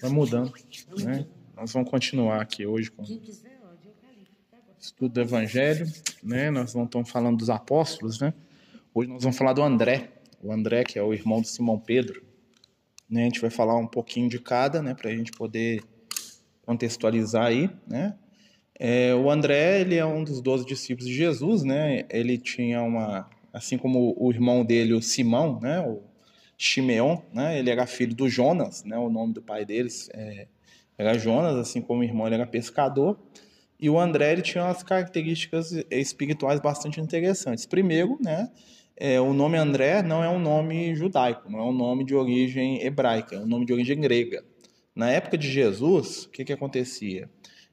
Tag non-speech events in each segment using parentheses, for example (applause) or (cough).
Vai mudando, né? Nós vamos continuar aqui hoje com estudo do Evangelho, né? Nós não estamos falando dos apóstolos, né? Hoje nós vamos falar do André, o André que é o irmão de Simão Pedro. Né? A gente vai falar um pouquinho de cada, né? Para a gente poder contextualizar aí, né? É, o André, ele é um dos doze discípulos de Jesus, né? Ele tinha uma, assim como o irmão dele, o Simão, né? O Shimeon, né? Ele era filho do Jonas, né? O nome do pai deles é, era Jonas, assim como o irmão ele era pescador. E o André ele tinha umas características espirituais bastante interessantes. Primeiro, né? É, o nome André não é um nome judaico, não é um nome de origem hebraica, é um nome de origem grega. Na época de Jesus, o que, que acontecia?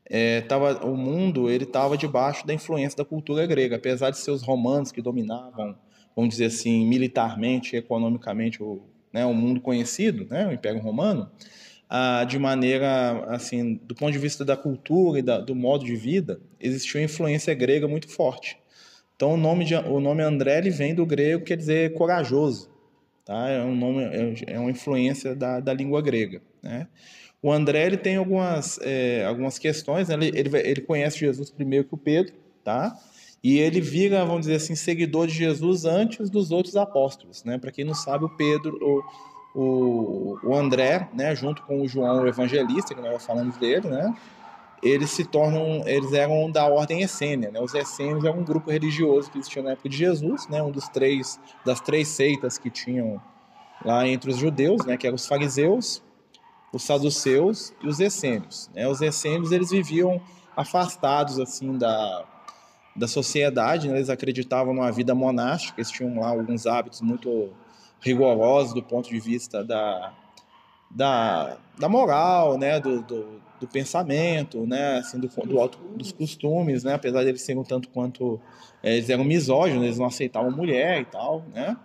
é, tava, o mundo ele estava debaixo da influência da cultura grega, apesar de seus romanos que dominavam, vamos dizer assim, militarmente, economicamente o, né, o mundo conhecido, né, o Império Romano, ah, de maneira assim, do ponto de vista da cultura e da, do modo de vida, existia uma influência grega muito forte. Então o nome de, o nome André ele vem do grego, quer dizer corajoso, tá? É um nome é, é uma influência da, da língua grega, né? O André ele tem algumas, é, algumas questões, né? ele, ele, ele conhece Jesus primeiro que o Pedro, tá? E ele vira, vamos dizer assim, seguidor de Jesus antes dos outros apóstolos, né? Para quem não sabe, o Pedro, o, o, o André, né, junto com o João o Evangelista, que nós falamos dele, né? Eles se tornam, eles eram da ordem essênia, né? Os essênios eram um grupo religioso que existia na época de Jesus, né? Um dos três das três seitas que tinham lá entre os judeus, né? Que eram os fariseus, os saduceus e os essênios. Né? Os essênios eles viviam afastados assim da, da sociedade, né? eles acreditavam numa vida monástica, eles tinham lá alguns hábitos muito rigorosos do ponto de vista da, da, da moral, né? do, do, do pensamento, né? assim, do, do alto, dos costumes, né? apesar de eles serem um tanto quanto é, eles eram misóginos, eles não aceitavam mulher e tal, né?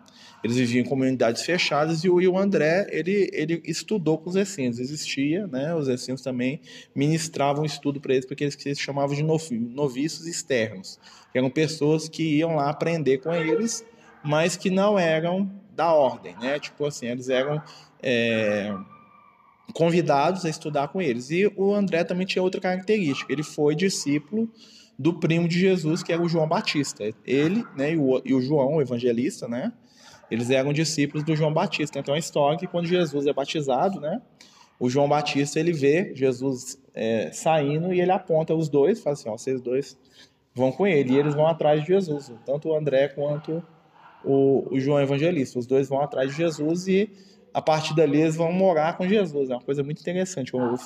Eles viviam em comunidades fechadas e o, e o André, ele, ele estudou com os essênios, existia, né? Os essênios também ministravam estudo para eles, porque eles se chamavam de noviços externos, que eram pessoas que iam lá aprender com eles, mas que não eram da ordem, né? Tipo assim, eles eram é, convidados a estudar com eles. E o André também tinha outra característica, ele foi discípulo do primo de Jesus, que era o João Batista. Ele né, e, o, e o João, o evangelista, né? Eles eram discípulos do João Batista. Então, a história que quando Jesus é batizado, né? O João Batista, ele vê Jesus é, saindo e ele aponta os dois, fala assim, ó, vocês dois vão com ele. E eles vão atrás de Jesus, tanto o André quanto o, o João Evangelista. Os dois vão atrás de Jesus e a partir dali eles vão morar com Jesus. É uma coisa muito interessante. O,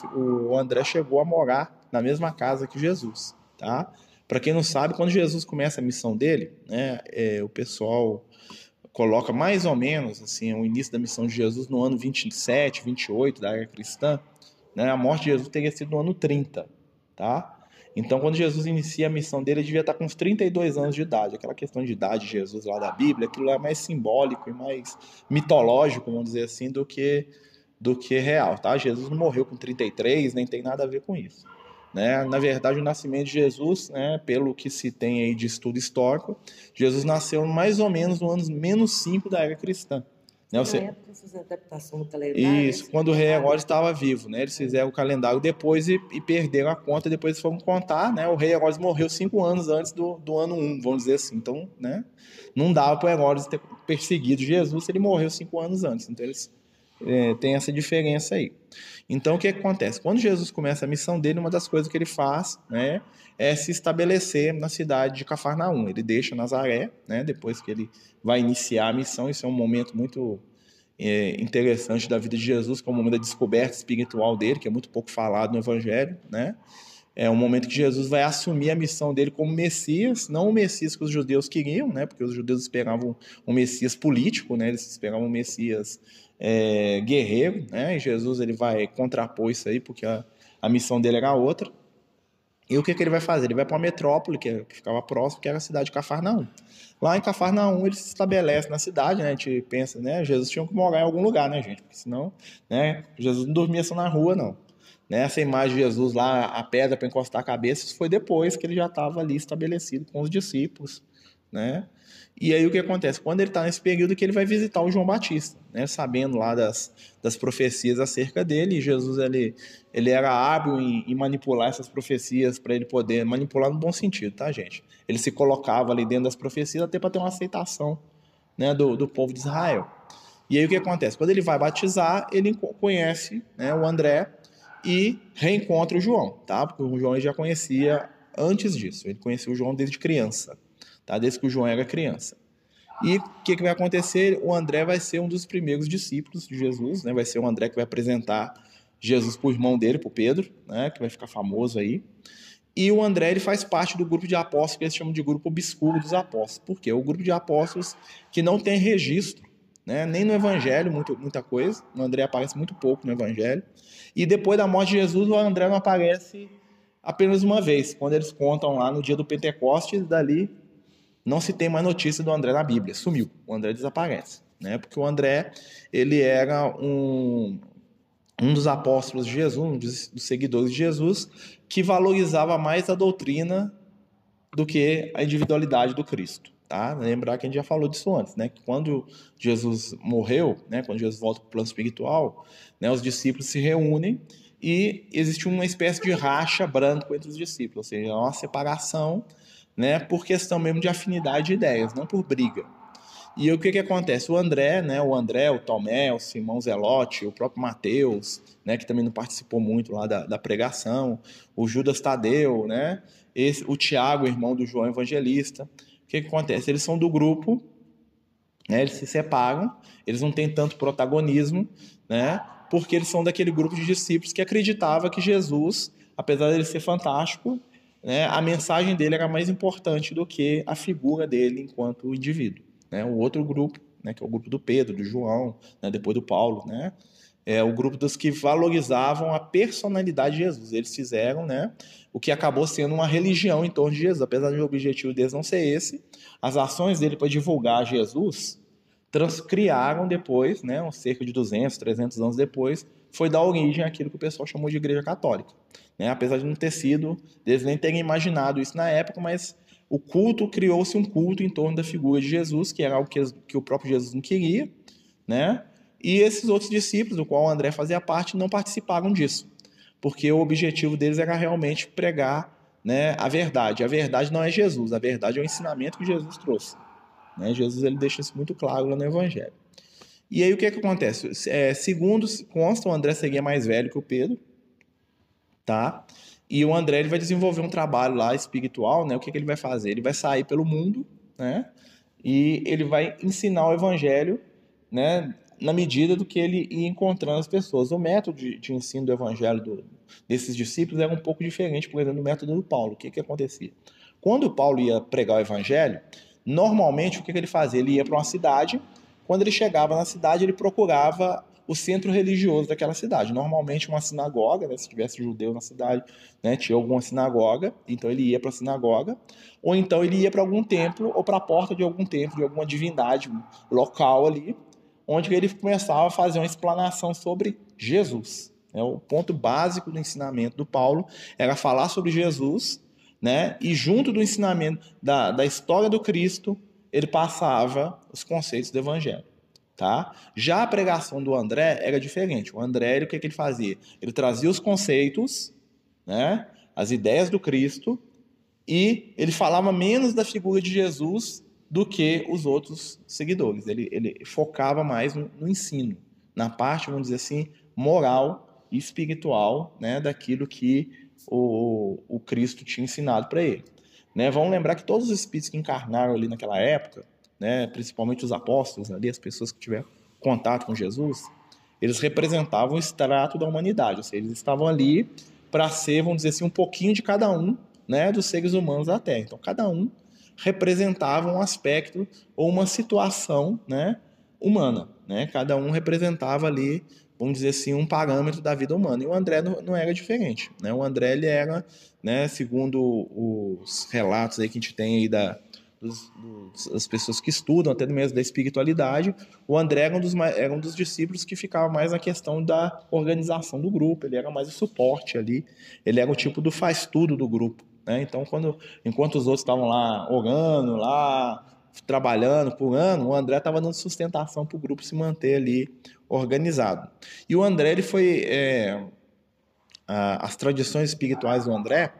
o André chegou a morar na mesma casa que Jesus, tá? Para quem não sabe, quando Jesus começa a missão dele, né, é, o pessoal coloca mais ou menos assim o início da missão de Jesus no ano 27, 28 da era cristã, né? A morte de Jesus teria sido no ano 30, tá? Então, quando Jesus inicia a missão dele, ele devia estar com uns 32 anos de idade. Aquela questão de idade de Jesus lá da Bíblia, aquilo é mais simbólico e mais mitológico, vamos dizer assim, do que do que real, tá? Jesus não morreu com 33, nem tem nada a ver com isso. Né? Na verdade, o nascimento de Jesus, né, pelo que se tem aí de estudo histórico, Jesus nasceu mais ou menos no ano menos 5 da era cristã. Né? Você... época, adaptação do calendário. Isso, quando o rei Herodes estava vivo, né? Eles fizeram o calendário depois e, e, perderam a conta, depois eles foram contar, né? O rei Herodes morreu cinco anos antes do, do ano 1, um, vamos dizer assim. Então, né? Não dava para Herodes ter perseguido Jesus se ele morreu cinco anos antes. Então, eles é, têm essa diferença aí. Então, o que, acontece? Quando Jesus começa a missão dele, uma das coisas que ele faz né, é se estabelecer na cidade de Cafarnaum. Ele deixa Nazaré, né, depois que ele vai iniciar a missão. Isso é um momento muito é, interessante da vida de Jesus, que é um momento da descoberta espiritual dele, que é muito pouco falado no Evangelho. Né? É um momento que Jesus vai assumir a missão dele como Messias, não o Messias que os judeus queriam, né, porque os judeus esperavam um Messias político, né, eles esperavam um Messias é, guerreiro, né? E Jesus ele vai contrapor isso aí, porque a, a missão dele era outra. E o que, que ele vai fazer? Ele vai para uma metrópole que, que, ficava próximo, que era a cidade de Cafarnaum. Lá em Cafarnaum ele se estabelece na cidade, né? A gente pensa, né? Jesus tinha que morar em algum lugar, né, gente? Porque senão, né? Jesus não dormia só na rua, não. Né? Essa imagem de Jesus lá, a pedra para encostar a cabeça, isso foi depois que ele já estava ali estabelecido com os discípulos, né? E aí o que acontece? Quando ele está nesse período que ele vai visitar o João Batista, né? Sabendo lá das, das profecias acerca dele, Jesus ele, ele era hábil em, em manipular essas profecias para ele poder manipular no bom sentido, tá, gente? Ele se colocava ali dentro das profecias até para ter uma aceitação, né, do, do povo de Israel. E aí o que acontece? Quando ele vai batizar, ele conhece, né, o André e reencontra o João, tá? Porque o João ele já conhecia antes disso. Ele conhecia o João desde criança tá? desde que o João era criança. E o que, que vai acontecer? O André vai ser um dos primeiros discípulos de Jesus, né? vai ser o André que vai apresentar Jesus para o irmão dele, para o Pedro, né? que vai ficar famoso aí. E o André ele faz parte do grupo de apóstolos que eles chamam de grupo obscuro dos apóstolos. Por quê? O grupo de apóstolos que não tem registro, né? nem no Evangelho, muito, muita coisa. O André aparece muito pouco no Evangelho. E depois da morte de Jesus, o André não aparece apenas uma vez, quando eles contam lá no dia do Pentecostes, dali não se tem mais notícia do André na Bíblia, sumiu, o André desaparece, né? Porque o André, ele era um, um dos apóstolos de Jesus, um dos, seguidores de Jesus, que valorizava mais a doutrina do que a individualidade do Cristo. Tá? Lembrar que a gente já falou disso antes, né? Que quando Jesus morreu, né? Quando Jesus volta para o plano espiritual, né? Os discípulos se reúnem e existe uma espécie de racha branco entre os discípulos, ou seja, uma separação né, por questão mesmo de afinidade de ideias, não por briga. E o que, que acontece? O André, né, o André, o Tomé, o Simão Zelote, o próprio Mateus, né, que também não participou muito lá da, da pregação, o Judas Tadeu, né, esse, o Tiago, irmão do João Evangelista. O que, que acontece? Eles são do grupo, né, eles se separam, eles não têm tanto protagonismo, né, porque eles são daquele grupo de discípulos que acreditava que Jesus, apesar de ele ser fantástico, né, a mensagem dele era mais importante do que a figura dele enquanto indivíduo. Né? O outro grupo, né, que é o grupo do Pedro, do João, né, depois do Paulo, né, é o grupo dos que valorizavam a personalidade de Jesus. Eles fizeram né, o que acabou sendo uma religião em torno de Jesus, apesar do objetivo deles não ser esse. As ações dele para divulgar Jesus transcriaram depois, né, cerca de 200, 300 anos depois, foi dar origem àquilo que o pessoal chamou de Igreja Católica. Né? Apesar de não ter sido, eles nem terem imaginado isso na época, mas o culto criou-se um culto em torno da figura de Jesus, que era algo que, que o próprio Jesus não queria, né? E esses outros discípulos, do qual André fazia parte, não participaram disso, porque o objetivo deles era realmente pregar né, a verdade. A verdade não é Jesus, a verdade é o ensinamento que Jesus trouxe. Né? Jesus ele deixa isso muito claro lá no Evangelho. E aí o que, é que acontece? É, segundo consta, o André seria mais velho que o Pedro, tá? E o André ele vai desenvolver um trabalho lá espiritual, né? O que, que ele vai fazer? Ele vai sair pelo mundo, né? E ele vai ensinar o evangelho, né? Na medida do que ele ia encontrando as pessoas. O método de, de ensino do evangelho do, desses discípulos era um pouco diferente, por exemplo, do método do Paulo. O que, que acontecia? Quando o Paulo ia pregar o evangelho, normalmente o que, que ele fazia? Ele ia para uma cidade. Quando ele chegava na cidade, ele procurava o centro religioso daquela cidade. Normalmente uma sinagoga, né, se tivesse judeu na cidade, né, tinha alguma sinagoga, então ele ia para a sinagoga, ou então ele ia para algum templo ou para a porta de algum templo, de alguma divindade local ali, onde ele começava a fazer uma explanação sobre Jesus. Né? O ponto básico do ensinamento do Paulo era falar sobre Jesus, né? e junto do ensinamento da, da história do Cristo, ele passava os conceitos do Evangelho. Tá? Já a pregação do André era diferente. O André, o que, que ele fazia? Ele trazia os conceitos, né, as ideias do Cristo, e ele falava menos da figura de Jesus do que os outros seguidores. Ele, ele focava mais no, no ensino, na parte, vamos dizer assim, moral e espiritual né, daquilo que o, o Cristo tinha ensinado para ele. Né? Vamos lembrar que todos os espíritos que encarnaram ali naquela época, né, principalmente os apóstolos ali, as pessoas que tiveram contato com Jesus, eles representavam o extrato da humanidade, ou seja, eles estavam ali para ser, vamos dizer assim, um pouquinho de cada um, né, dos seres humanos da Terra. Então, cada um representava um aspecto ou uma situação, né, humana, né? Cada um representava ali, vamos dizer assim, um parâmetro da vida humana. E o André não, não era diferente, né? O André ele era, né, segundo os relatos aí que a gente tem aí da dos, dos, das pessoas que estudam, até mesmo da espiritualidade, o André era um, dos, era um dos discípulos que ficava mais na questão da organização do grupo, ele era mais o suporte ali, ele era o tipo do faz-tudo do grupo. Né? Então, quando, enquanto os outros estavam lá orando, lá trabalhando por ano, o André estava dando sustentação para o grupo se manter ali organizado. E o André, ele foi. É, a, as tradições espirituais do André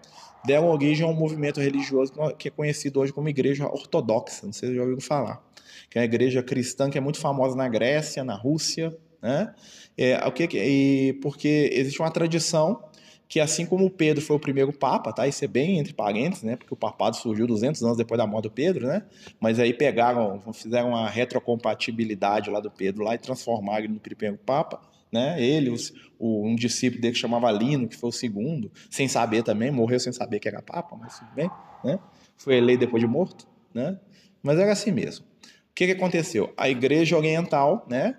deram origem a um movimento religioso que é conhecido hoje como Igreja Ortodoxa. Não sei se já ouviram falar. Que é uma igreja cristã que é muito famosa na Grécia, na Rússia, né? É, o que, e porque existe uma tradição que assim como Pedro foi o primeiro papa, tá? Isso é bem entre parênteses, né? Porque o papado surgiu 200 anos depois da morte do Pedro, né? Mas aí pegaram, fizeram uma retrocompatibilidade lá do Pedro lá e transformaram ele no primeiro papa, né? Ele, o, um discípulo dele que chamava Lino, que foi o segundo, sem saber também, morreu sem saber que era papa, mas tudo bem, né? Foi eleito depois de morto, né? Mas era assim mesmo. O que, que aconteceu? A igreja oriental, né?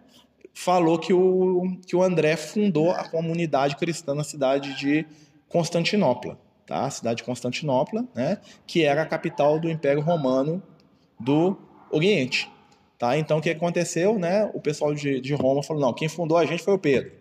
Falou que o, que o André fundou a comunidade cristã na cidade de Constantinopla, tá? A cidade de Constantinopla, né? Que era a capital do Império Romano do Oriente, tá? Então o que aconteceu, né? O pessoal de, de Roma falou não, quem fundou a gente foi o Pedro.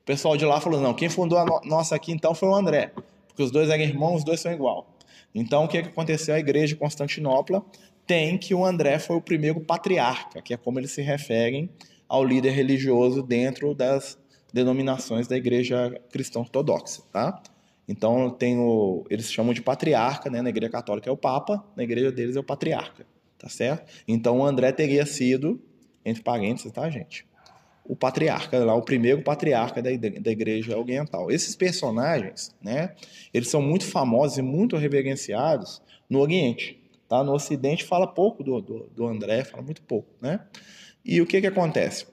O pessoal de lá falou não, quem fundou a no nossa aqui então foi o André, porque os dois eram irmãos, os dois são igual. Então o que aconteceu? A igreja de Constantinopla tem que o André foi o primeiro patriarca, que é como eles se referem ao líder religioso dentro das denominações da igreja cristã ortodoxa, tá? Então tem o, eles chamam de patriarca, né? Na igreja católica é o papa, na igreja deles é o patriarca, tá certo? Então o André teria sido, entre parênteses, tá, gente? O patriarca, lá o primeiro patriarca da, da igreja oriental. Esses personagens, né? Eles são muito famosos e muito reverenciados no Oriente, tá? No Ocidente fala pouco do, do, do André, fala muito pouco, né? E o que, que acontece?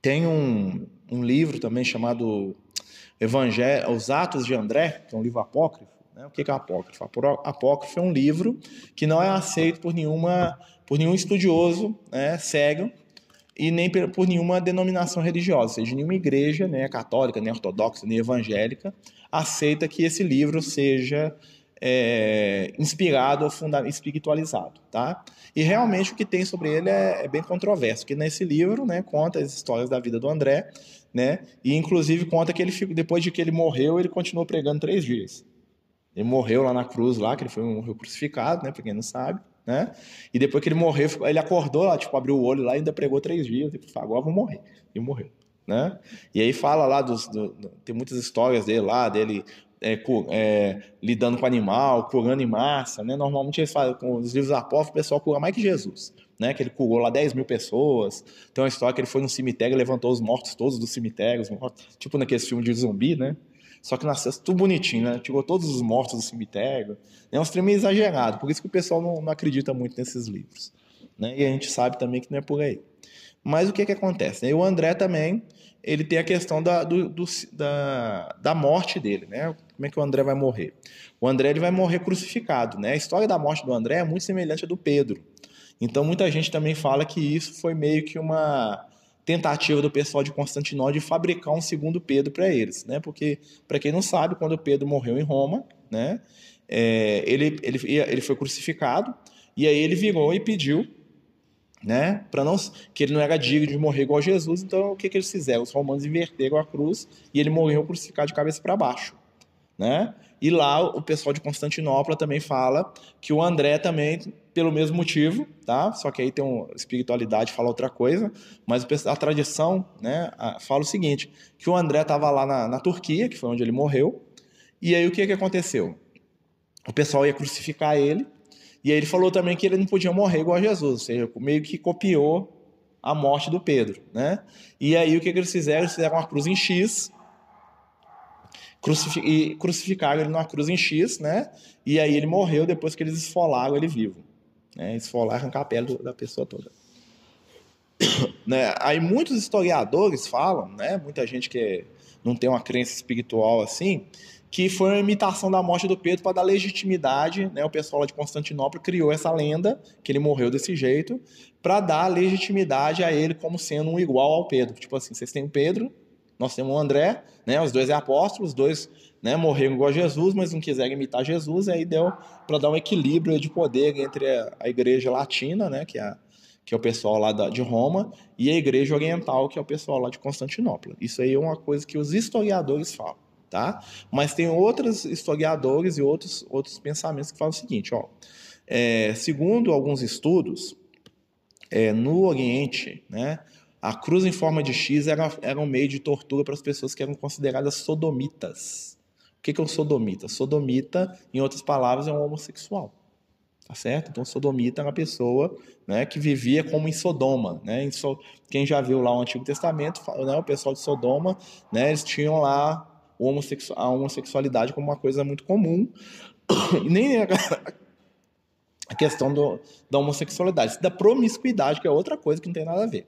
Tem um, um livro também chamado Evangelho, Os Atos de André, que é um livro apócrifo. Né? O que, que é apócrifo? Apócrifo é um livro que não é aceito por, nenhuma, por nenhum estudioso né, cego e nem por nenhuma denominação religiosa, ou seja, nenhuma igreja, nem católica, nem ortodoxa, nem evangélica, aceita que esse livro seja é, inspirado ou espiritualizado, tá? E realmente o que tem sobre ele é, é, bem controverso, que nesse livro, né, conta as histórias da vida do André, né, e inclusive conta que ele depois de que ele morreu, ele continuou pregando três dias. Ele morreu lá na cruz, lá que ele foi crucificado, né, para quem não sabe, né? E depois que ele morreu, ele acordou lá, tipo, abriu o olho lá e ainda pregou três dias, falou, agora vou morrer. E morreu. Né? E aí fala lá dos. Do, do, tem muitas histórias dele lá, dele é, é, lidando com animal, curando em massa, né? Normalmente eles falam com os livros apócrifos, o pessoal cura mais que Jesus, né? Que ele curou lá 10 mil pessoas. Tem uma história que ele foi no cemitério e levantou os mortos todos do cemitério, mortos, tipo naqueles filmes de zumbi, né? Só que nasceu tudo bonitinho, né? Tirou todos os mortos do cemitério. É um extremo exagerado, por isso que o pessoal não, não acredita muito nesses livros. Né? E a gente sabe também que não é por aí. Mas o que, que acontece? E o André também, ele tem a questão da, do, do, da, da morte dele, né? Como é que o André vai morrer? O André ele vai morrer crucificado, né? A história da morte do André é muito semelhante à do Pedro. Então muita gente também fala que isso foi meio que uma tentativa do pessoal de Constantinopla de fabricar um segundo Pedro para eles, né? Porque para quem não sabe, quando Pedro morreu em Roma, né? É, ele, ele, ele foi crucificado e aí ele virou e pediu né? Para não que ele não era digno de morrer igual Jesus, então o que, que eles fizeram? Os romanos inverteram a cruz e ele morreu crucificado de cabeça para baixo, né? E lá o pessoal de Constantinopla também fala que o André também pelo mesmo motivo, tá? Só que aí tem uma espiritualidade fala outra coisa, mas a tradição, né, fala o seguinte, que o André estava lá na, na Turquia, que foi onde ele morreu, e aí o que que aconteceu? O pessoal ia crucificar ele e aí ele falou também que ele não podia morrer igual a Jesus, ou seja, meio que copiou a morte do Pedro, né? E aí o que, que eles fizeram? Eles fizeram uma cruz em X, e crucificaram ele numa cruz em X, né? E aí ele morreu depois que eles esfolaram ele vivo, né? Esfolaram, arrancar a pele da pessoa toda. (coughs) né? Aí muitos historiadores falam, né? Muita gente que não tem uma crença espiritual assim, que foi uma imitação da morte do Pedro para dar legitimidade, né? O pessoal lá de Constantinopla criou essa lenda que ele morreu desse jeito para dar legitimidade a ele como sendo um igual ao Pedro. Tipo assim, vocês têm o Pedro, nós temos o André, né? Os dois é apóstolos, os dois, né, morreram igual a Jesus, mas não quiseram imitar Jesus, aí deu para dar um equilíbrio de poder entre a, igreja latina, né, que é a, que é o pessoal lá de Roma, e a igreja oriental, que é o pessoal lá de Constantinopla. Isso aí é uma coisa que os historiadores falam tá? Mas tem outros historiadores e outros, outros pensamentos que falam o seguinte, ó, é, segundo alguns estudos, é, no Oriente, né, a cruz em forma de X era, era um meio de tortura para as pessoas que eram consideradas sodomitas. O que, que é um sodomita? Sodomita, em outras palavras, é um homossexual. Tá certo? Então, sodomita é uma pessoa né, que vivia como em Sodoma. Né? Em so... Quem já viu lá o Antigo Testamento, né, o pessoal de Sodoma, né, eles tinham lá a homossexualidade como uma coisa muito comum. (coughs) E nem a questão do, da homossexualidade, da promiscuidade, que é outra coisa que não tem nada a ver.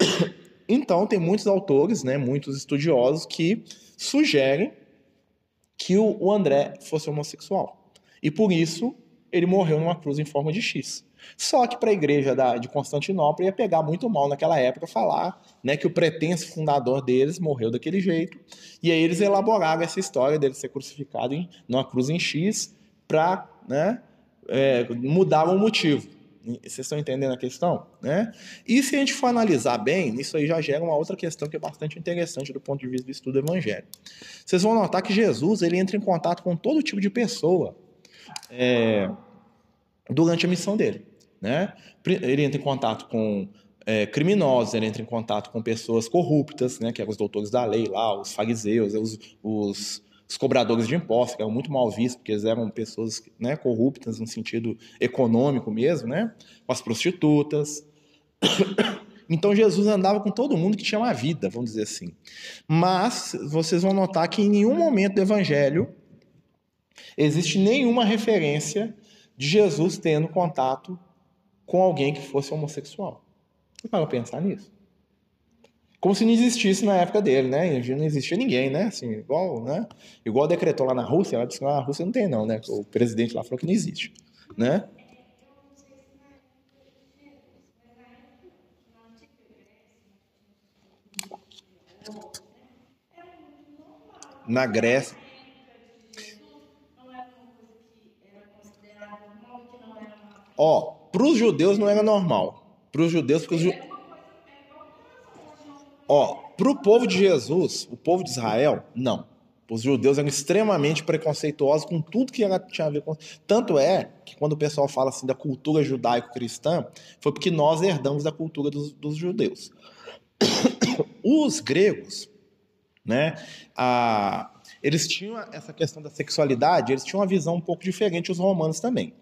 (coughs) Então, tem muitos autores, né, muitos estudiosos que sugerem que o André fosse homossexual. E por isso ele morreu numa cruz em forma de X. Só que para a igreja da, de Constantinopla ia pegar muito mal naquela época falar né, que o pretenso fundador deles morreu daquele jeito. E aí eles elaboraram essa história dele ser crucificado em numa cruz em X para né, é, mudar o motivo. Vocês estão entendendo a questão? Né? E se a gente for analisar bem, isso aí já gera uma outra questão que é bastante interessante do ponto de vista do estudo evangélico. Vocês vão notar que Jesus ele entra em contato com todo tipo de pessoa é, durante a missão dele. Né? Ele entra em contato com é, criminosos, ele entra em contato com pessoas corruptas, né, que eram os doutores da lei lá, os fariseus, os, os os cobradores de impostos, que eram muito mal vistos, porque eles eram pessoas né, corruptas no sentido econômico mesmo, né? com as prostitutas. (coughs) Então Jesus andava com todo mundo que tinha uma vida, vamos dizer assim. Mas vocês vão notar que em nenhum momento do Evangelho existe nenhuma referência de Jesus tendo contato com alguém que fosse homossexual. Você para pensar nisso? como se não existisse na época dele, né? Não existia ninguém, né? Assim, igual, né? Igual decretou lá na Rússia, ela disse que lá na Rússia não tem não, né? O presidente lá falou que não existe, né? Na Grécia. Ó, para os judeus não era normal. Para os judeus, porque os judeus Ó, para o povo de Jesus, o povo de Israel, não. Os judeus eram extremamente preconceituosos com tudo que tinha a ver com. Tanto é que quando o pessoal fala assim da cultura judaico-cristã, foi porque nós herdamos da cultura dos, dos judeus. (coughs) Os gregos, né, a, eles tinham essa questão da sexualidade, eles tinham uma visão um pouco diferente, os romanos também.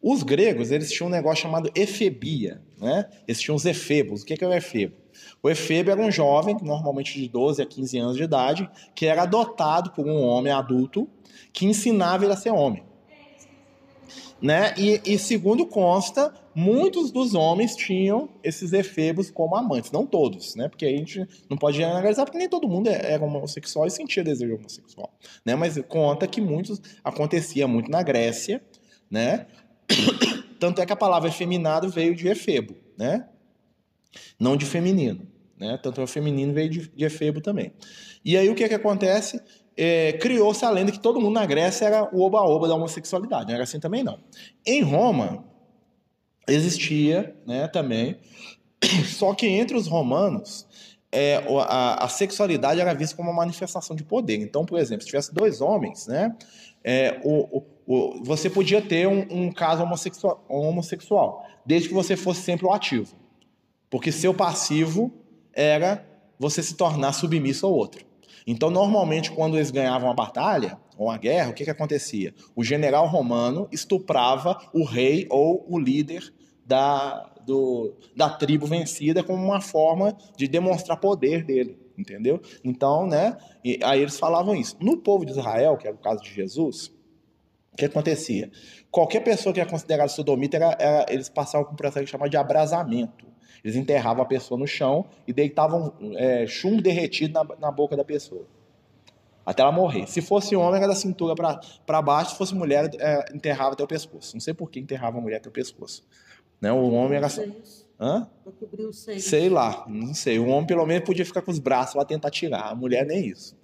Os gregos, eles tinham um negócio chamado efebia, né? Eles tinham os efebos. O que é o efebo? O efebo era um jovem, normalmente de 12 a 15 anos de idade, que era adotado por um homem adulto que ensinava ele a ser homem. Né? E, e, segundo consta, muitos dos homens tinham esses efebos como amantes, não todos, né? Porque a gente não pode analisar porque nem todo mundo é, era homossexual e sentia desejo homossexual, né? Mas conta que muitos acontecia muito na Grécia, né? (coughs) Tanto é que a palavra efeminado veio de efebo, né? Não de feminino. Né? Tanto é o feminino veio de, de efebo também. E aí o que, é que acontece? É, Criou-se a lenda que todo mundo na Grécia era o oba-oba da homossexualidade. Não era assim também, não. Em Roma, existia né, também, (coughs) só que entre os romanos, é, a, a, sexualidade era vista como uma manifestação de poder. Então, por exemplo, se tivesse dois homens, né, é, o, o, o, você podia ter um, um caso homossexual, homossexual, desde que você fosse sempre o ativo. Porque seu passivo era você se tornar submisso ao outro. Então, normalmente, quando eles ganhavam a batalha ou a guerra, o que, que acontecia? O general romano estuprava o rei ou o líder da, do, da tribo vencida como uma forma de demonstrar poder dele, entendeu? Então, né? E aí eles falavam isso. No povo de Israel, que era o caso de Jesus, o que acontecia? Qualquer pessoa que era considerada sodomita, era, era, eles passavam por um processo chamado de abrasamento. Eles enterravam a pessoa no chão e deitavam é, chumbo derretido na, na boca da pessoa. Até ela morrer. Se fosse homem, era da cintura para baixo. Se fosse mulher, é, enterrava até o pescoço. Não sei por que enterrava a mulher até o pescoço. Né? O homem era. Hã? Pra cobrir o seio. Sei lá, não sei. O homem, pelo menos, podia ficar com os braços lá tentar tirar. A mulher, nem isso.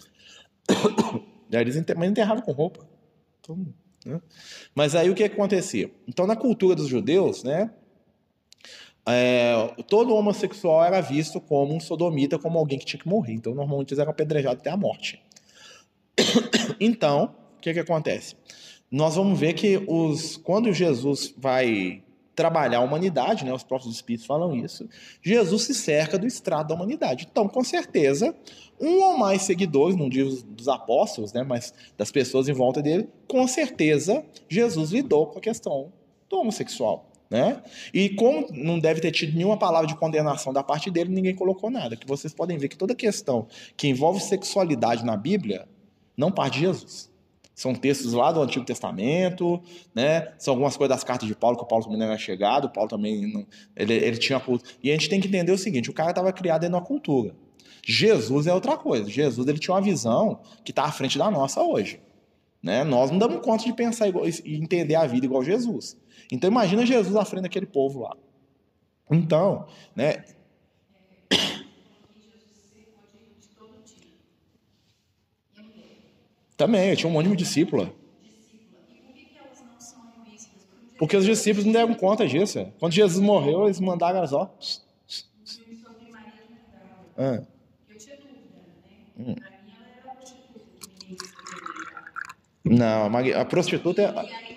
(coughs) Daí eles enterravam com roupa. Então, né? Mas aí o que acontecia? Então, na cultura dos judeus, né? É, todo homossexual era visto como um sodomita, como alguém que tinha que morrer. Então, normalmente, eles eram apedrejados até a morte. (coughs) Então, o que, que acontece? Nós vamos ver que os, quando Jesus vai trabalhar a humanidade, né, os próprios espíritos falam isso, Jesus se cerca do estrado da humanidade. Então, com certeza, um ou mais seguidores, não digo dos apóstolos, né, mas das pessoas em volta dele, com certeza Jesus lidou com a questão do homossexual. Né? E como não deve ter tido nenhuma palavra de condenação da parte dele, ninguém colocou nada. Que vocês podem ver que toda questão que envolve sexualidade na Bíblia não parte de Jesus. São textos lá do Antigo Testamento, né? São algumas coisas das cartas de Paulo, que o Paulo também não era chegado, o Paulo também não, ele, ele tinha E a gente tem que entender o seguinte: o cara estava criado de uma cultura. Jesus é outra coisa. Jesus ele tinha uma visão que está à frente da nossa hoje. Né? Nós não damos conta de pensar igual, e entender a vida igual Jesus. Então imagina Jesus à frente daquele povo lá. Então, né? Também, eu tinha um monte de discípula. Porque os discípulos não deram conta disso. Quando Jesus morreu, eles mandaram as ó. Ah. Hum. Não, a prostituta é.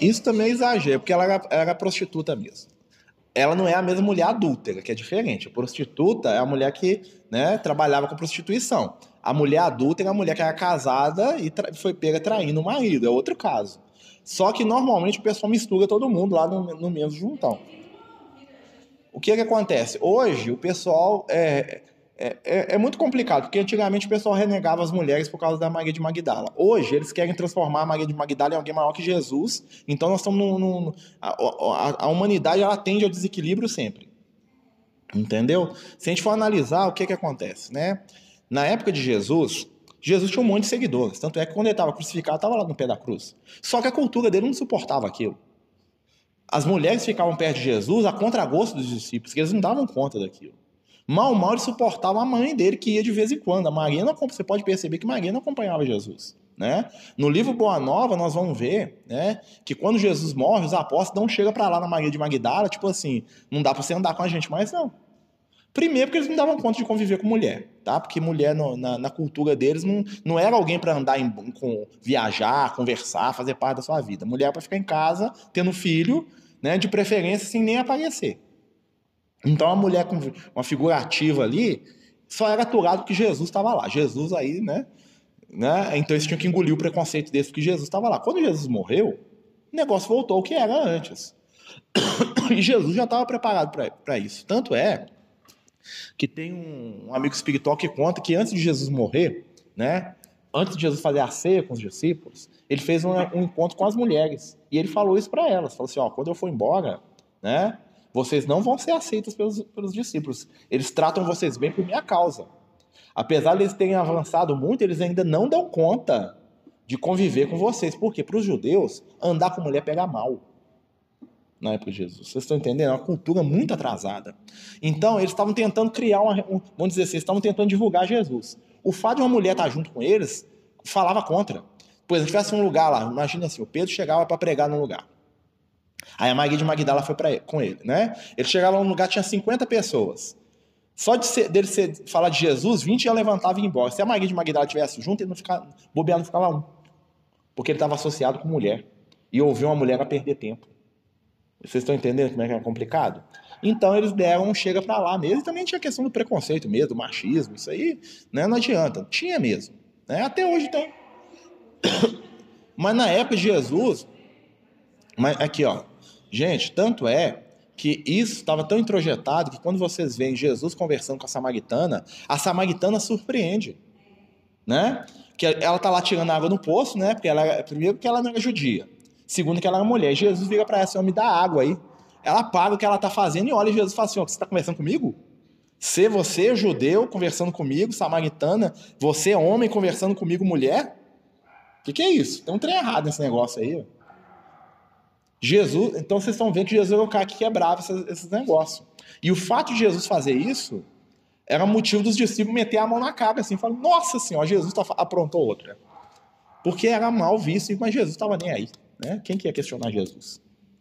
Isso também é exagero, porque ela era, era prostituta mesmo. Ela não é a mesma mulher adúltera, que é diferente. A prostituta é a mulher que né, trabalhava com prostituição. A mulher adulta é a mulher que era casada e foi pega traindo o marido, é outro caso. Só que normalmente o pessoal mistura todo mundo lá no, no mesmo juntão. O que, que acontece? Hoje o pessoal é, é, é, é, muito complicado, porque antigamente o pessoal renegava as mulheres por causa da Maria de Magdala. Hoje eles querem transformar a Maria de Magdala em alguém maior que Jesus. Então nós estamos no. no a, a, a, humanidade ela tende ao desequilíbrio sempre. Entendeu? Se a gente for analisar o que, que acontece, né? Na época de Jesus, Jesus tinha um monte de seguidores. Tanto é que quando ele estava crucificado, estava lá no pé da cruz. Só que a cultura dele não suportava aquilo. As mulheres ficavam perto de Jesus a contragosto dos discípulos, que eles não davam conta daquilo. Mal, mal ele suportava a mãe dele, que ia de vez em quando. A Maria não, você pode perceber que Maria não acompanhava Jesus. Né? No livro Boa Nova, nós vamos ver né, que quando Jesus morre, os apóstolos não chegam para lá na Maria de Magdala, tipo assim, não dá para você andar com a gente mais não. Primeiro porque eles não davam conta de conviver com mulher, tá? Porque mulher no, na, na, cultura deles não, não era alguém para andar em, com viajar, conversar, fazer parte da sua vida. Mulher para ficar em casa, tendo filho, né, de preferência sem nem aparecer. Então a mulher com uma figura ativa ali só era aturado que Jesus estava lá. Jesus aí, né? né? Então eles tinham que engolir o preconceito desse porque Jesus estava lá. Quando Jesus morreu, o negócio voltou ao que era antes. (coughs) E Jesus já estava preparado para isso. Tanto é que tem um, um amigo espiritual que conta que antes de Jesus morrer, né? Antes de Jesus fazer a ceia com os discípulos, ele fez um, um encontro com as mulheres. E ele falou isso para elas. Falou assim, ó, quando eu for embora, né? Vocês não vão ser aceitos pelos, pelos discípulos. Eles tratam vocês bem por minha causa. Apesar de eles terem avançado muito, eles ainda não dão conta de conviver com vocês. Porque para os judeus, andar com mulher pega mal. Na época de Jesus. Vocês estão entendendo? É uma cultura muito atrasada. Então, eles estavam tentando criar uma. Um, vamos dizer assim, estavam tentando divulgar Jesus. O fato de uma mulher estar junto com eles falava contra. Pois se tivesse um lugar lá, imagina assim, o Pedro chegava para pregar num lugar. Aí a Maria de Magdala foi para com ele, né? Ele chegava num lugar tinha 50 pessoas. Só de ser, dele ser, falar de Jesus, 20 já levantava e ia embora. Se a Maria de Magdala estivesse junto, ele não ficava, bobear não ficava um. Porque ele estava associado com mulher. E ouvir uma mulher a perder tempo. Vocês estão entendendo como é que é complicado? Então eles deram um chega para lá mesmo. E também tinha a questão do preconceito mesmo, do machismo. Isso aí né, não adianta. Tinha mesmo. Né? Até hoje tem. (coughs) Mas na época de Jesus, mas aqui ó, Gente, tanto é que isso estava tão introjetado que quando vocês veem Jesus conversando com a samaritana, a samaritana surpreende, né? Que ela tá lá tirando água no poço, né? Porque ela primeiro porque ela não era judia, segundo que ela era mulher. E Jesus vira para ela me dá água aí. Ela para o que ela tá fazendo e olha Jesus fala assim, ó, você está conversando comigo? Ser você judeu conversando comigo, samaritana, você homem conversando comigo mulher? O que, que é isso? Tem um trem errado nesse negócio aí. Ó. Jesus, então vocês estão vendo que Jesus é o cara que quebrava esses, esses negócios. E o fato de Jesus fazer isso era motivo dos discípulos meter a mão na cara, assim, falando, nossa senhora, Jesus tá, aprontou outra. Porque era mal visto, mas Jesus estava nem aí. Né? Quem que ia questionar Jesus?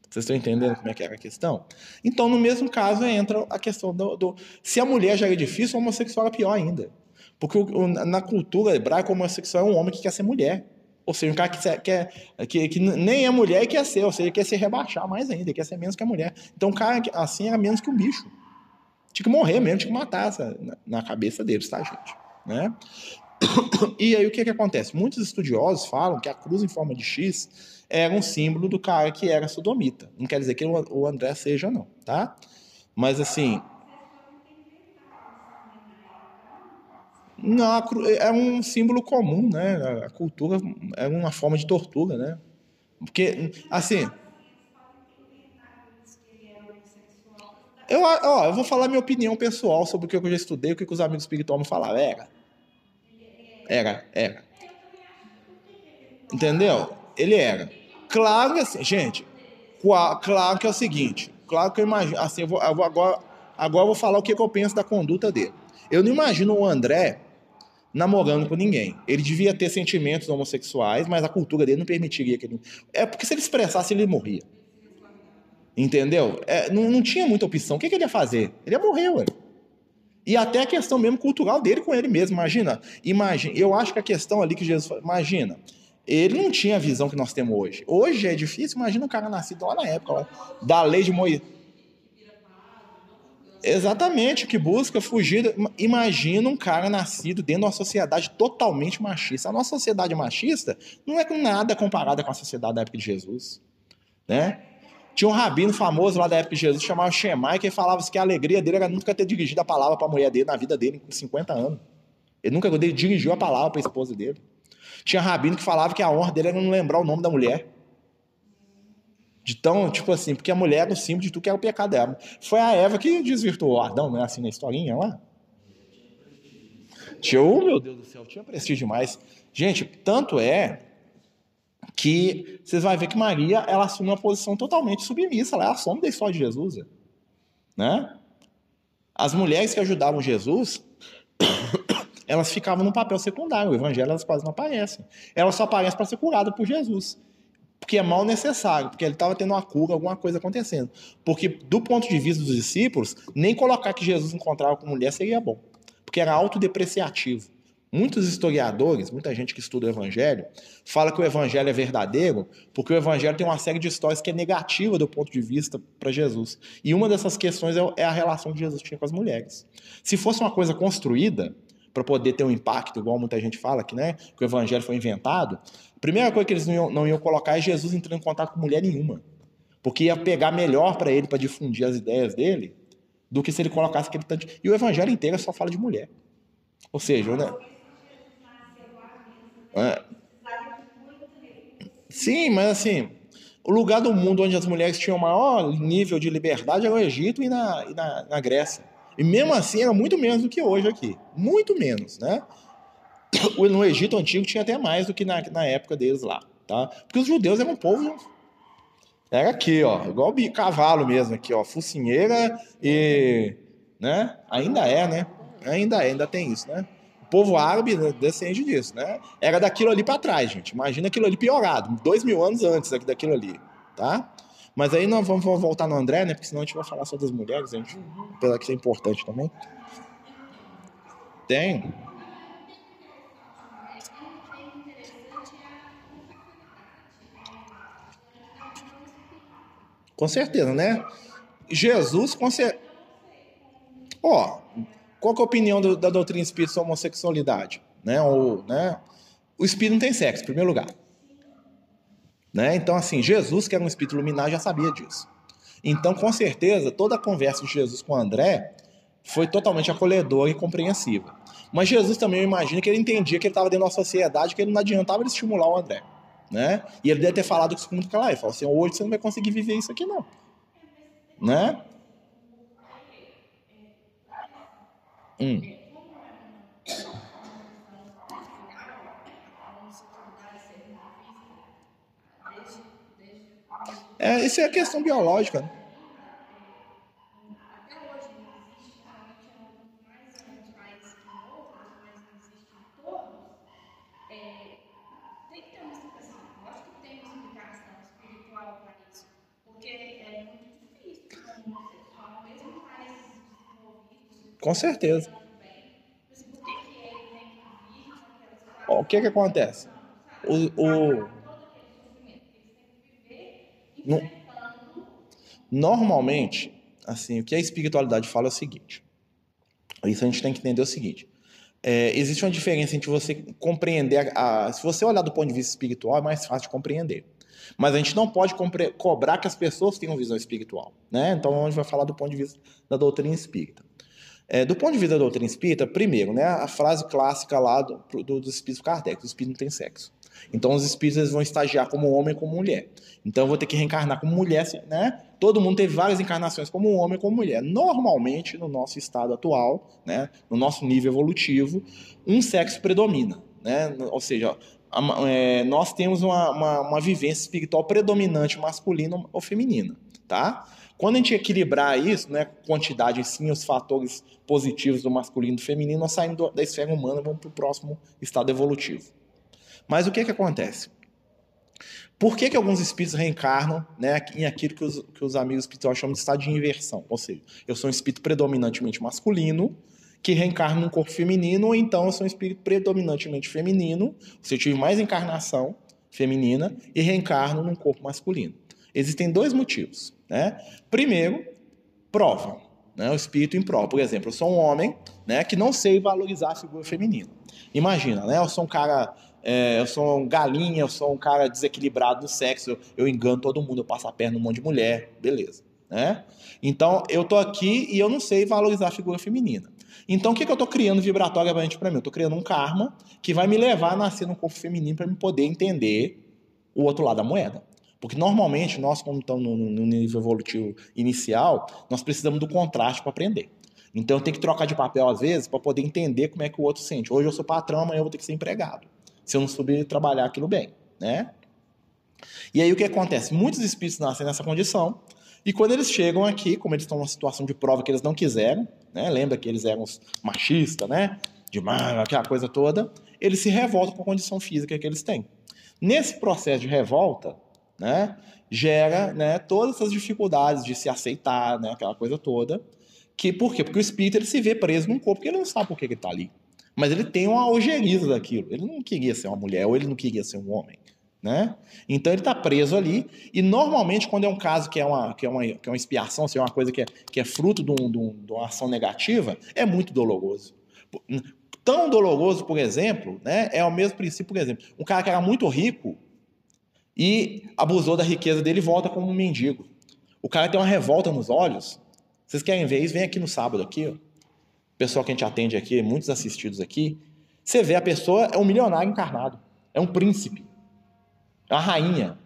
Vocês estão entendendo como é que era a questão? Então, no mesmo caso, entra a questão do. do se a mulher já é difícil, o homossexual é pior ainda. Porque o, na cultura hebraica, o homossexual é um homem que quer ser mulher. Ou seja, um cara que, quer, que, que nem é mulher e quer ser, ou seja, quer se rebaixar mais ainda, quer ser menos que a mulher. Então, um cara assim era menos que um bicho. Tinha que morrer mesmo, tinha que matar essa, na, na cabeça deles, tá, gente? Né? (coughs) E aí o que, que acontece? Muitos estudiosos falam que a cruz em forma de X era um símbolo do cara que era sodomita. Não quer dizer que o André seja, não, tá? Mas assim. Não, é um símbolo comum, né? A cultura é uma forma de tortura, né? Porque, assim. Eu, ó, eu vou falar minha opinião pessoal sobre o que eu já estudei, o que os amigos espirituais me falaram. Era. Era, era. Entendeu? Ele era. Claro que assim, gente, claro que é o seguinte, claro que eu imagino, assim, eu vou, eu vou agora, agora eu vou falar o que, que eu penso da conduta dele. Eu não imagino o André namorando com ninguém. Ele devia ter sentimentos homossexuais, mas a cultura dele não permitiria que ele. É porque se ele expressasse, ele morria. Entendeu? É, não, não tinha muita opção. O que, que ele ia fazer? Ele ia morrer, ué. E até a questão mesmo cultural dele com ele mesmo. Imagina, imagina. Eu acho que a questão ali que Jesus. Imagina. Ele não tinha a visão que nós temos hoje. Hoje é difícil, imagina um cara nascido lá na época da lei de Moisés. Exatamente, que busca fugir. Imagina um cara nascido dentro de uma sociedade totalmente machista. A nossa sociedade machista não é com nada comparada com a sociedade da época de Jesus. Né? Tinha um rabino famoso lá da época de Jesus, chamava Shemai, que falava que a alegria dele era nunca ter dirigido a palavra para a mulher dele na vida dele com 50 anos. Ele nunca dirigiu a palavra para a esposa dele. Tinha rabino que falava que a honra dele era não lembrar o nome da mulher. De tão, tipo assim, porque a mulher era o símbolo de tudo que era o pecado dela. Foi a Eva que desvirtuou Adão, né? Assim na historinha lá. Tinha, meu Deus do céu, tinha prestígio demais. Gente, tanto é que vocês vão ver que Maria ela assume uma posição totalmente submissa, ela é da história de Jesus, né? As mulheres que ajudavam Jesus, (coughs) elas ficavam no papel secundário, o evangelho elas quase não aparecem. Elas só aparecem para ser curadas por Jesus, porque é mal necessário, porque ele estava tendo uma cura, alguma coisa acontecendo. Porque do ponto de vista dos discípulos, nem colocar que Jesus encontrava com mulher seria bom, porque era autodepreciativo. Muitos historiadores, muita gente que estuda o Evangelho, fala que o Evangelho é verdadeiro porque o Evangelho tem uma série de histórias que é negativa do ponto de vista para Jesus. E uma dessas questões é, é a relação que Jesus tinha com as mulheres. Se fosse uma coisa construída, para poder ter um impacto, igual muita gente fala que, né, que o Evangelho foi inventado, a primeira coisa que eles não iam, não iam colocar é Jesus entrando em contato com mulher nenhuma. Porque ia pegar melhor para ele, para difundir as ideias dele, do que se ele colocasse aquele tanto. E o Evangelho inteiro só fala de mulher. Ou seja, né? É. Sim, mas assim, o lugar do mundo onde as mulheres tinham maior nível de liberdade era o Egito e na, e na, na Grécia. E mesmo assim era muito menos do que hoje aqui. Muito menos, né? (coughs) No Egito antigo tinha até mais do que na, na época deles lá, tá? Porque os judeus eram um povo... Era aqui, ó, igual o cavalo mesmo aqui, ó, focinheira e... né? Ainda é, né? Ainda é, ainda tem isso, né? O povo árabe descende disso, né? Era daquilo ali para trás, gente. Imagina aquilo ali piorado, dois mil anos antes daquilo ali, tá? Mas aí nós vamos voltar no André, né? Porque senão a gente vai falar só das mulheres, a gente, pela que é importante também. Tem. Com certeza, né? Jesus, com certeza. Ó, qual é a opinião do, da doutrina espírita sobre homossexualidade? Né? Ou, né? O espírito não tem sexo, em primeiro lugar. Né? Então, assim, Jesus, que era um espírito luminar, já sabia disso. Então, com certeza, toda a conversa de Jesus com André foi totalmente acolhedora e compreensiva. Mas Jesus também, eu imagino que ele entendia que ele estava dentro de uma sociedade que ele não adiantava ele estimular o André. Né? E ele deve ter falado isso com muito claro. Ele falou assim: hoje você não vai conseguir viver isso aqui, não. Né? Hum. É, isso é questão biológica. Né? Com certeza. o que que acontece? O, o no, normalmente, assim, o que a espiritualidade fala é o seguinte. Isso a gente tem que entender o seguinte. É, existe uma diferença entre você compreender. A, a, se você olhar do ponto de vista espiritual, é mais fácil de compreender. Mas a gente não pode cobrar que as pessoas tenham visão espiritual. Né? Então, a gente vai falar do ponto de vista da doutrina espírita. É, do ponto de vista da doutrina espírita, primeiro, né, a frase clássica lá do, do, dos espíritos Kardec, o espírito não tem sexo. Então os espíritos eles vão estagiar como homem e como mulher. Então eu vou ter que reencarnar como mulher, né? Todo mundo teve várias encarnações como homem e como mulher. Normalmente, no nosso estado atual, né, no nosso nível evolutivo, um sexo predomina. Né? Ou seja, é, nós temos uma, uma, uma vivência espiritual predominante masculina ou feminina. Tá? Quando a gente equilibrar isso, né, quantidade sim, os fatores positivos do masculino e do feminino, nós saímos da esfera humana e vamos para o próximo estado evolutivo. Mas o que, que acontece? Por que, que alguns espíritos reencarnam né, em aquilo que os, que os amigos espirituais chamam de estado de inversão? Ou seja, eu sou um espírito predominantemente masculino que reencarna num corpo feminino, ou então eu sou um espírito predominantemente feminino, seja, eu tive mais encarnação feminina e reencarno num corpo masculino. Existem dois motivos. Né? Primeiro, prova. Né? O espírito em prova. Por exemplo, eu sou um homem né, que não sei valorizar a figura feminina. Imagina, né? Eu sou um cara é, eu sou um galinha, eu sou um cara desequilibrado no sexo, eu, eu engano todo mundo, eu passo a perna num monte de mulher, beleza. Né? Então, eu tô aqui e eu não sei valorizar a figura feminina. Então, o que, que eu tô criando vibratoriamente para mim? Eu tô criando um karma que vai me levar a nascer num corpo feminino para me poder entender o outro lado da moeda. Porque normalmente, nós, como estamos no, no nível evolutivo inicial, nós precisamos do contraste para aprender. Então, tenho que trocar de papel às vezes para poder entender como é que o outro sente. Hoje eu sou patrão, amanhã eu vou ter que ser empregado se eu não souber trabalhar aquilo bem, né? E aí o que acontece? Muitos espíritos nascem nessa condição, e quando eles chegam aqui, como eles estão numa situação de prova que eles não quiseram, né? Lembra que eles eram machistas, né? De aquela coisa toda, eles se revoltam com a condição física que eles têm. Nesse processo de revolta, né, gera, né, todas essas dificuldades de se aceitar, né, aquela coisa toda. Que por quê? Porque o espírito ele se vê preso num corpo que ele não sabe por que ele está ali. Mas ele tem uma ojeriza daquilo. Ele não queria ser uma mulher, ou ele não queria ser um homem. Né? Então ele está preso ali, e normalmente, quando é um caso que é uma, que é uma, que é uma expiação, se é uma coisa que é, que é fruto de, um, de, um, de uma ação negativa, é muito doloroso. Tão doloroso, por exemplo, né, é o mesmo princípio, por exemplo, um cara que era muito rico e abusou da riqueza dele e volta como um mendigo. O cara tem uma revolta nos olhos. Vocês querem ver isso? Vem aqui no sábado, aqui, ó pessoal que a gente atende aqui, muitos assistidos aqui, você vê a pessoa é um milionário encarnado, é um príncipe, é uma rainha.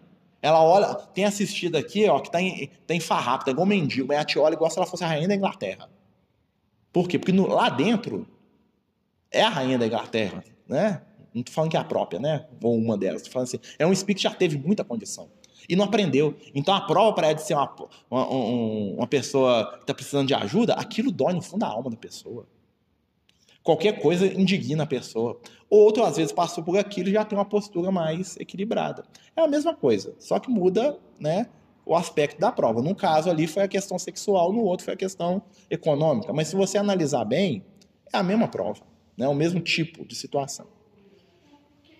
Ela olha, tem assistido aqui, ó, que tá em, tá em farrapo, tá igual mendigo, mas a te olha igual se ela fosse a rainha da Inglaterra. Por quê? Porque no, lá dentro é a rainha da Inglaterra, né? Não tô falando que é a própria, né? Ou uma delas. Tô falando assim, é um espírito que já teve muita condição e não aprendeu. Então a prova para ela ser uma, uma, uma pessoa que está precisando de ajuda, aquilo dói no fundo da alma da pessoa. Qualquer coisa indigna a pessoa. Outro, às vezes, passou por aquilo e já tem uma postura mais equilibrada. É a mesma coisa, só que muda né, o aspecto da prova. Num caso ali foi a questão sexual, no outro foi a questão econômica. Mas se você analisar bem, é a mesma prova, né, o mesmo tipo de situação.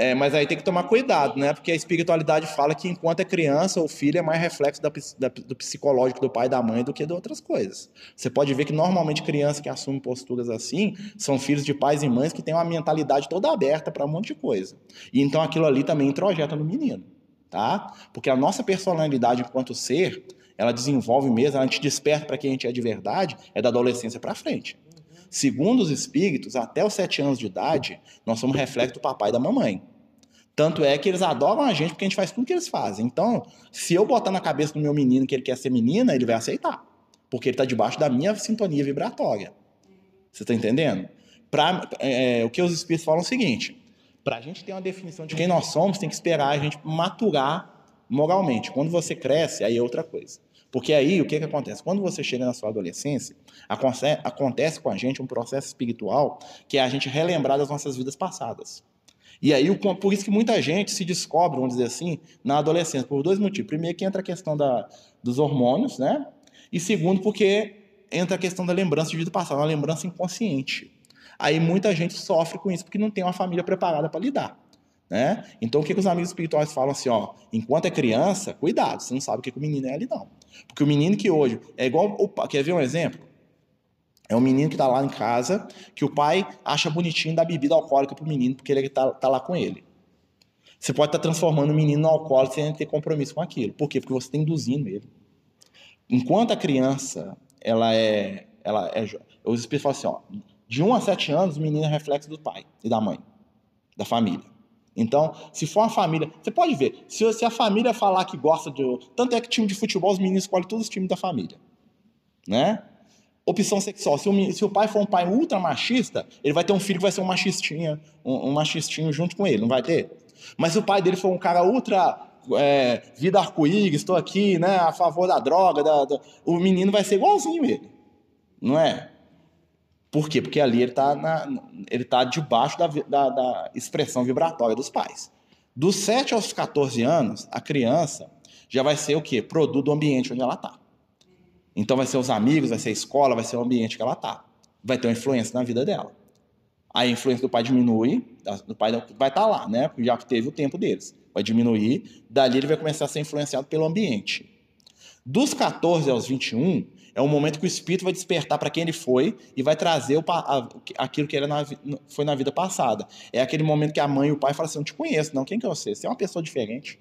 é, mas aí tem que tomar cuidado, né? Porque a espiritualidade fala que enquanto é criança, o filho é mais reflexo da, da, do psicológico do pai e da mãe do que de outras coisas. Você pode ver que normalmente crianças que assumem posturas assim são filhos de pais e mães que têm uma mentalidade toda aberta para um monte de coisa. E então aquilo ali também introjeta no menino, tá? Porque a nossa personalidade enquanto ser, ela desenvolve mesmo, ela te desperta para quem a gente é de verdade, é da adolescência para frente. Segundo os espíritos, até os sete anos de idade, nós somos reflexo do papai e da mamãe. Tanto é que eles adoram a gente porque a gente faz tudo que eles fazem. Então, se eu botar na cabeça do meu menino que ele quer ser menina, ele vai aceitar. Porque ele está debaixo da minha sintonia vibratória. Você está entendendo? Pra, é, o que os espíritos falam é o seguinte: para a gente ter uma definição de quem nós somos, tem que esperar a gente maturar moralmente. Quando você cresce, aí é outra coisa. Porque aí o que, que acontece? Quando você chega na sua adolescência, acontece com a gente um processo espiritual que é a gente relembrar das nossas vidas passadas. E aí, por isso que muita gente se descobre, vamos dizer assim, na adolescência, por dois motivos. Primeiro, que entra a questão da, dos hormônios, né? E segundo, porque entra a questão da lembrança de vida passada, uma lembrança inconsciente. Aí muita gente sofre com isso porque não tem uma família preparada para lidar. Né? Então, o que, que os amigos espirituais falam assim, ó, enquanto é criança, cuidado, você não sabe o que, que o menino é ali, não. Porque o menino que hoje é igual. O, quer ver um exemplo? É um menino que está lá em casa, que o pai acha bonitinho dar bebida alcoólica pro menino, porque ele está tá lá com ele. Você pode estar tá transformando o menino no alcoólico sem ter compromisso com aquilo. Por quê? Porque você está induzindo ele. Enquanto a criança, ela é. Ela é os espíritos falam assim, ó, de 1 a 7 anos, o menino é reflexo do pai e da mãe, da família. Então, se for uma família. Você pode ver, se, se a família falar que gosta de. Tanto é que time de futebol, os meninos escolhem todos os times da família. Né? Opção sexual. Se o, se o pai for um pai ultra machista, ele vai ter um filho que vai ser um machistinha, um, um machistinho junto com ele, não vai ter? Mas se o pai dele for um cara ultra é, vida arco-íris, estou aqui, né, a favor da droga, da, da, o menino vai ser igualzinho ele, não é? Por quê? Porque ali ele está ele tá debaixo da, da, da, expressão vibratória dos pais. Dos 7 aos 14 anos, a criança já vai ser o quê? Produto do ambiente onde ela está. Então vai ser os amigos, vai ser a escola, vai ser o ambiente que ela está. Vai ter uma influência na vida dela. A influência do pai diminui, do pai vai estar tá lá, né? Já teve o tempo deles. Vai diminuir, dali ele vai começar a ser influenciado pelo ambiente. Dos 14 aos 21, é o momento que o espírito vai despertar para quem ele foi e vai trazer o, aquilo que ele na, foi na vida passada. É aquele momento que a mãe e o pai falam assim: Eu não te conheço, não. Quem que é você? Você é uma pessoa diferente.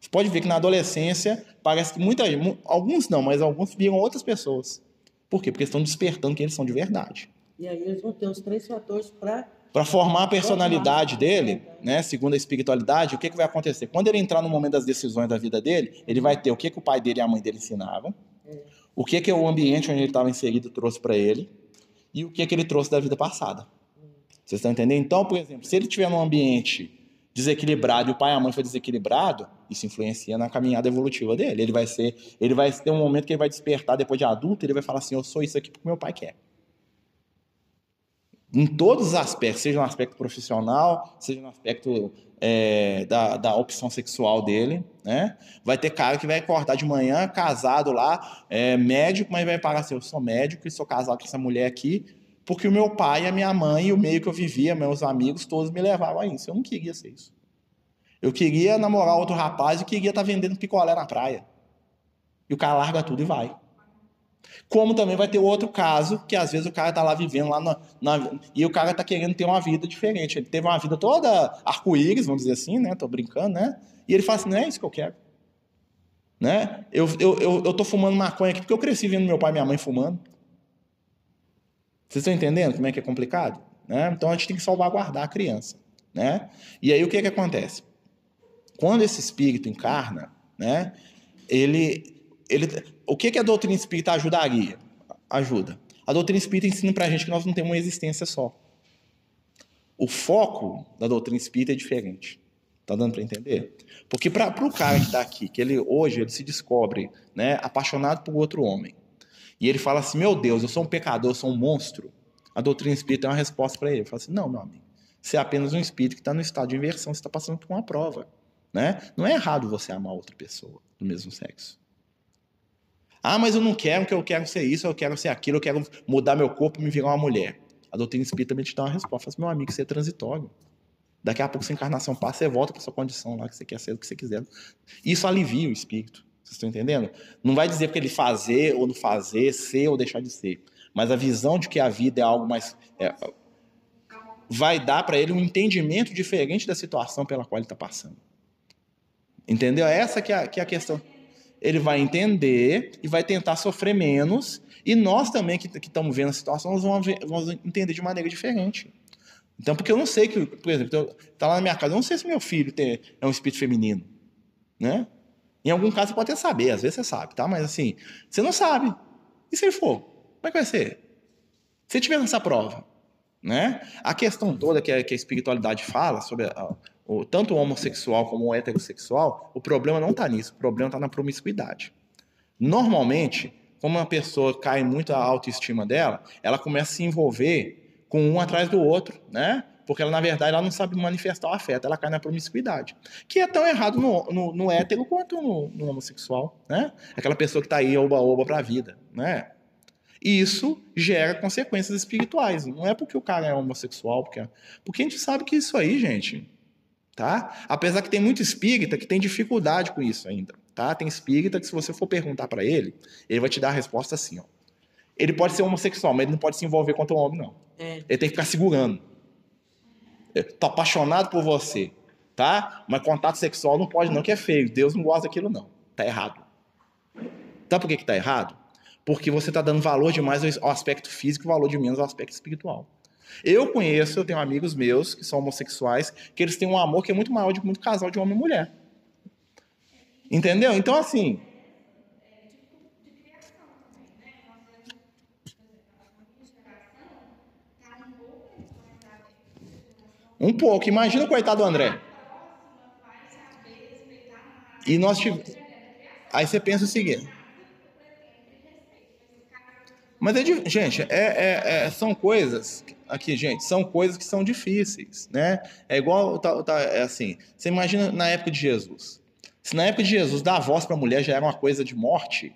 Você pode ver que na adolescência parece que muita alguns não, mas alguns viram outras pessoas. Por quê? Porque estão despertando quem eles são de verdade. E aí eles vão ter os três fatores para para formar a personalidade dele, né, segundo a espiritualidade, o que, que vai acontecer? Quando ele entrar no momento das decisões da vida dele, ele vai ter o que, que o pai dele e a mãe dele ensinavam, o que, que o ambiente onde ele estava inserido trouxe para ele e o que, que ele trouxe da vida passada. Vocês estão entendendo? Então, por exemplo, se ele estiver num ambiente desequilibrado e o pai e a mãe for desequilibrado, isso influencia na caminhada evolutiva dele. Ele vai ser, ele vai ter um momento que ele vai despertar depois de adulto, ele vai falar assim: "Eu sou isso aqui porque meu pai quer" em todos os aspectos, seja no aspecto profissional, seja no aspecto é, da, da opção sexual dele, né? Vai ter cara que vai acordar de manhã, casado lá, é, médico, mas vai parar assim, eu sou médico e sou casado com essa mulher aqui, porque o meu pai, a minha mãe o meio que eu vivia, meus amigos, todos me levavam a isso. Eu não queria ser isso. Eu queria namorar outro rapaz e queria estar tá vendendo picolé na praia. E o cara larga tudo e vai. Como também vai ter outro caso, que às vezes o cara tá lá vivendo lá na, na e o cara tá querendo ter uma vida diferente. Ele teve uma vida toda arco-íris, vamos dizer assim, né? Tô brincando, né? E ele fala assim, não é isso que eu quero. Né? Eu, eu, eu, eu tô fumando maconha aqui porque eu cresci vendo meu pai e minha mãe fumando. Vocês estão entendendo como é que é complicado? Né? Então a gente tem que salvaguardar a criança. Né? E aí o que, que acontece? Quando esse espírito encarna, né, ele ele, o que, que a doutrina espírita ajudaria? Ajuda. A doutrina espírita ensina para a gente que nós não temos uma existência só. O foco da doutrina espírita é diferente. Tá dando para entender? Porque para o cara que está aqui, que ele hoje ele se descobre né, apaixonado por outro homem, e ele fala assim: Meu Deus, eu sou um pecador, eu sou um monstro. A doutrina espírita é uma resposta para ele. Fala assim: Não, meu amigo, você é apenas um espírito que está no estado de inversão, você está passando por uma prova. Né? Não é errado você amar outra pessoa do mesmo sexo. Ah, mas eu não quero, que eu quero ser isso, eu quero ser aquilo, eu quero mudar meu corpo e me virar uma mulher. A doutrina espírita também te dá uma resposta. Fala assim, meu amigo, você é transitório. Daqui a pouco sua encarnação passa, você volta para sua condição lá, que você quer ser o que você quiser. Isso alivia o espírito. Vocês estão entendendo? Não vai dizer porque ele fazer ou não fazer, ser ou deixar de ser. Mas a visão de que a vida é algo mais. É, vai dar para ele um entendimento diferente da situação pela qual ele está passando. Entendeu? Essa que é, que é a questão ele vai entender e vai tentar sofrer menos. E nós também, que, estamos vendo a situação, nós vamos, ver, vamos entender de maneira diferente. Então, porque eu não sei que, por exemplo, tá lá na minha casa, eu não sei se meu filho tem, é um espírito feminino, né? Em algum caso você pode até saber, às vezes você sabe, tá? Mas assim, você não sabe. E se ele for? Como é que vai ser? Se tiver nessa prova, né? A questão toda que a, que a espiritualidade fala sobre a, o, tanto o homossexual como o heterossexual, o problema não está nisso, o problema está na promiscuidade. Normalmente, como uma pessoa cai muito a autoestima dela, ela começa a se envolver com um atrás do outro, né? Porque ela, na verdade, ela não sabe manifestar o afeto, ela cai na promiscuidade. Que é tão errado no, no, no hétero quanto no, no, homossexual, né? Aquela pessoa que está aí oba-oba para a vida, né? E isso gera consequências espirituais. Não é porque o cara é homossexual, porque, é... porque a gente sabe que isso aí, gente, tá? Apesar que tem muito espírita que tem dificuldade com isso ainda, tá? Tem espírita que se você for perguntar para ele, ele vai te dar a resposta assim, ó. Ele pode ser homossexual, mas ele não pode se envolver com o homem, não. É. Ele tem que ficar segurando. Tô apaixonado por você, tá? Mas contato sexual não pode não, que é feio. Deus não gosta daquilo não. Tá errado. Sabe por que que tá errado? Porque você está dando valor demais ao aspecto físico valor de menos ao aspecto espiritual. Eu conheço, eu tenho amigos meus que são homossexuais, que eles têm um amor que é muito maior de muito casal de homem e mulher. Entendeu? Então, assim. Um pouco. Imagina o coitado do André. E nós tivemos. Aí você pensa o seguinte. Mas é, gente, é, é, é, são coisas aqui, gente, são coisas que são difíceis, né? É igual, tá, tá, é assim, você imagina na época de Jesus. Se na época de Jesus dar voz para a mulher já era uma coisa de morte,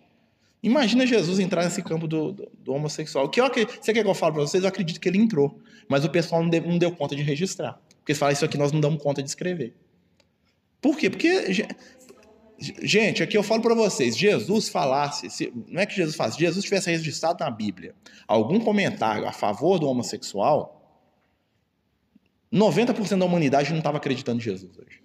imagina Jesus entrar nesse campo do, do, do homossexual. Que eu, você quer que eu fale para vocês? Eu acredito que ele entrou, mas o pessoal não deu, não deu conta de registrar. Porque eles falam, isso aqui nós não damos conta de escrever. Por quê? Porque Gente, aqui eu falo para vocês, Jesus falasse, se, não é que Jesus falasse, Jesus tivesse registrado na Bíblia algum comentário a favor do homossexual, 90% da humanidade não estava acreditando em Jesus hoje.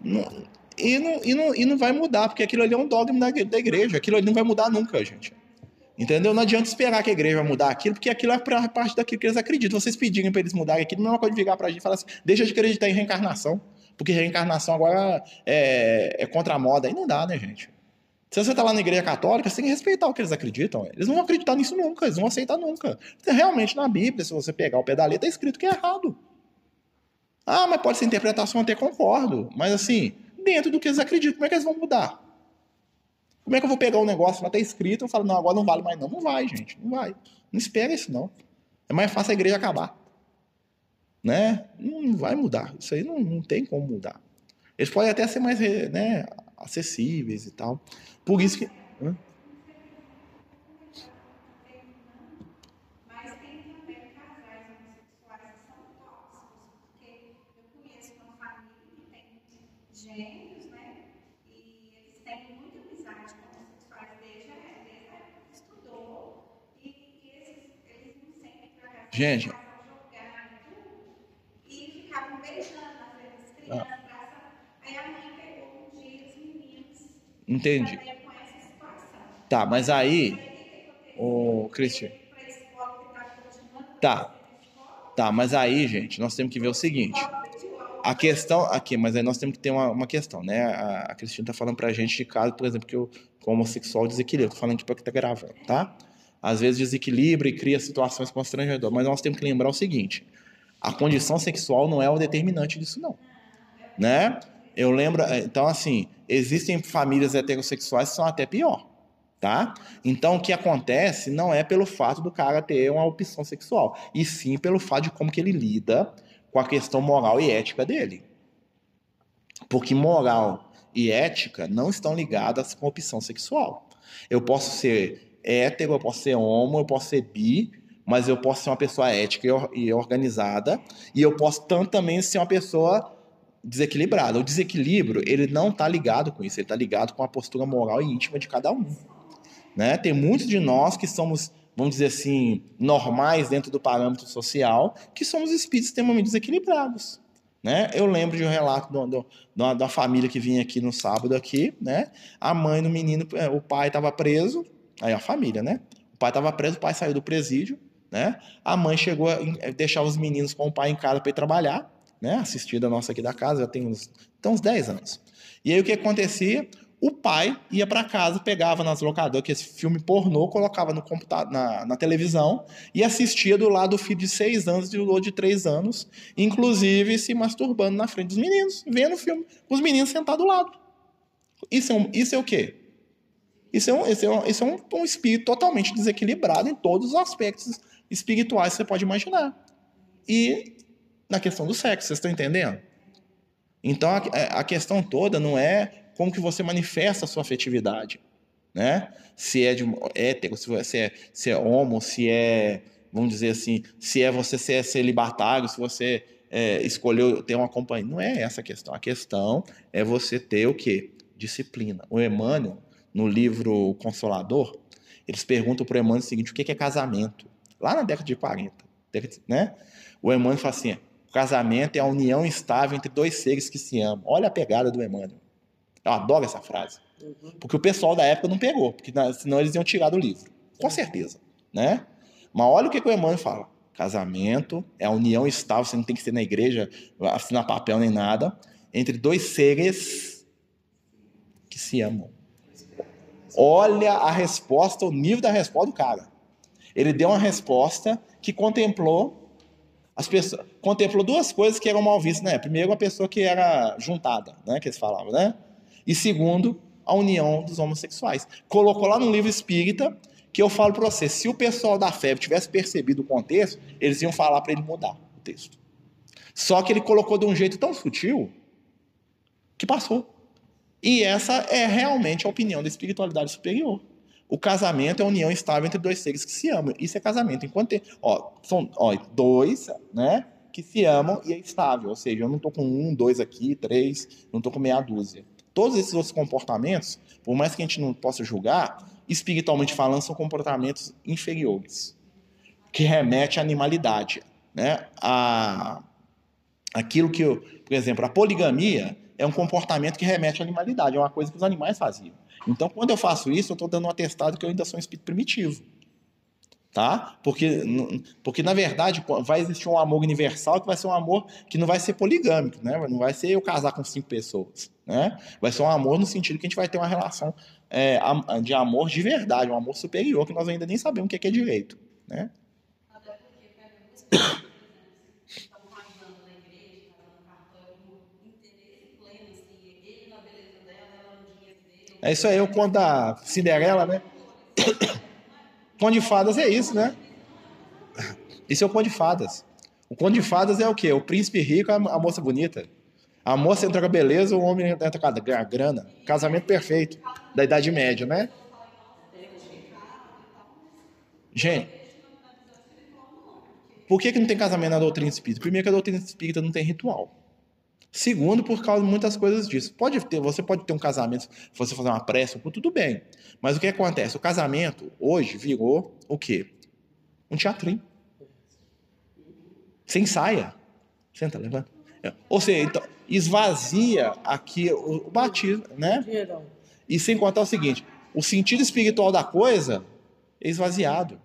Não, e, não, e, não, e não vai mudar, porque aquilo ali é um dogma da, da igreja, aquilo ali não vai mudar nunca, gente. Entendeu? Não adianta esperar que a igreja vai mudar aquilo, porque aquilo é parte daquilo que eles acreditam. Vocês pedirem para eles mudarem aquilo, não é uma coisa de virar para a gente e falar assim, deixa de acreditar em reencarnação, porque reencarnação agora é, é contra a moda. Aí não dá, né, gente? Se você está lá na igreja católica, você tem que respeitar o que eles acreditam. Eles não vão acreditar nisso nunca, eles não vão aceitar nunca. Realmente, na Bíblia, se você pegar o pé da letra, está escrito que é errado. Ah, mas pode ser interpretação, até concordo. Mas assim, dentro do que eles acreditam, como é que eles vão mudar? Como é que eu vou pegar um negócio lá, tá escrito, e falo, não, agora não vale mais não. Não vai, gente, não vai. Não espera isso, não. É mais fácil a igreja acabar. Né? Não vai mudar. Isso aí não, não tem como mudar. Eles podem até ser mais né, acessíveis e tal. Por isso que... Gente. Ah. Entendi. Tá, mas aí. O Cristian. Tá. Tá, mas aí, gente, nós temos que ver o seguinte. A questão aqui, mas aí nós temos que ter uma, uma questão, né? A, a Cristina tá falando pra gente de caso, por exemplo, que o homossexual desequilíbrio. Tô falando aqui pra que tá gravando, tá? Às vezes desequilibra e cria situações constrangedoras. Mas nós temos que lembrar o seguinte: a condição sexual não é o determinante disso, não. Né? Eu lembro, eh, então assim, existem famílias heterossexuais que são até pior, tá? Então o que acontece não é pelo fato do cara ter uma opção sexual, e sim pelo fato de como que ele lida com a questão moral e ética dele. Porque moral e ética não estão ligadas com opção sexual. Eu posso ser hétero, eu posso ser homo, eu posso ser bi, mas eu posso ser uma pessoa ética e organizada, e eu posso tanto também ser uma pessoa desequilibrada. O desequilíbrio, ele não está ligado com isso, ele está ligado com a postura moral e íntima de cada um. Né? Tem muitos de nós que somos, vamos dizer assim, normais dentro do parâmetro social, que somos espíritos extremamente desequilibrados. Né? Eu lembro de um relato uma família que vinha aqui no sábado aqui, né? A mãe do menino, é, o pai estava preso, Aí a família, né? O pai estava preso, o pai saiu do presídio, né? A mãe chegou a deixar os meninos com o pai em casa para ir trabalhar, né? Assistida nossa aqui da casa, já tem uns, tem uns 10 anos. E aí o que acontecia? o pai ia para casa, pegava nas locadoras que esse filme pornô, colocava no computador, na, na, televisão e assistia do lado do filho de seis anos ou de três anos, inclusive se masturbando na frente dos meninos, vendo o filme, os meninos sentados do lado. Isso é, um, isso é o quê? Isso é, um, isso é, um, isso é um, um espírito totalmente desequilibrado em todos os aspectos espirituais que você pode imaginar. E na questão do sexo, vocês estão entendendo? Então a, a questão toda não é como que você manifesta a sua afetividade, né? Se é de hétero, se é, se é homo, se é, vamos dizer assim, se é você ser celibatário, se você é, escolheu ter uma companhia. Não é essa a questão. A questão é você ter o quê? Disciplina. O Emmanuel, no livro Consolador, eles perguntam para o Emmanuel o seguinte, o que é casamento? Lá na década de 40, né? O Emmanuel fala assim, o casamento é a união estável entre dois seres que se amam. Olha a pegada do Emmanuel. Eu adoro essa frase. Uhum. Porque o pessoal da época não pegou, porque senão eles iam tirar do livro. Com certeza, né? Mas olha o que, que o Emmanuel fala. Casamento é a união estável, você não tem que ser na igreja, assinar papel nem nada, entre dois seres que se amam. Olha a resposta, o nível da resposta do cara. Ele deu uma resposta que contemplou as pessoas, contemplou duas coisas que eram mal vistas, né? Primeiro, uma pessoa que era juntada, né? Que eles falavam, né? E segundo, a união dos homossexuais. Colocou lá no livro espírita que eu falo para você, se o pessoal da FEB tivesse percebido o contexto, eles iam falar para ele mudar o texto. Só que ele colocou de um jeito tão sutil que passou. E essa é realmente a opinião da espiritualidade superior. O casamento é a união estável entre dois seres que se amam. Isso é casamento. Enquanto tem, ó, são ó, dois, né, que se amam e é estável. Ou seja, eu não estou com um, dois aqui, três, não estou com meia dúzia. Todos esses outros comportamentos, por mais que a gente não possa julgar, espiritualmente falando, são comportamentos inferiores, que remete à animalidade. Né? A, aquilo que, eu, por exemplo, a poligamia é um comportamento que remete à animalidade, é uma coisa que os animais faziam. Então, quando eu faço isso, eu estou dando um atestado que eu ainda sou um espírito primitivo tá? Porque, porque na verdade vai existir um amor universal que vai ser um amor que não vai ser poligâmico, né? Não vai ser eu casar com cinco pessoas, né? Vai ser um amor no sentido que a gente vai ter uma relação é, de amor de verdade, um amor superior que nós ainda nem sabemos o que é, direito, né? É isso aí, eu conto da Cinderela, né? (coughs) Conto de fadas é isso, né? (coughs) Isso é o conto de fadas. O conto de fadas é o quê? O príncipe rico, a moça bonita. A moça entra com a beleza, o homem entra com a grana. Casamento perfeito. Da Idade Média, né? Gente, por que, que não tem casamento na doutrina espírita? Primeiro que a doutrina espírita não tem ritual. Segundo, por causa de muitas coisas disso. Pode ter, você pode ter um casamento, se você fazer uma prece, tudo bem. Mas o que acontece? O casamento hoje virou o quê? Um teatrinho. Sem saia. Senta, levanta. É. Ou seja, então, esvazia aqui o, o batismo, né? E sem contar o seguinte, o sentido espiritual da coisa é esvaziado.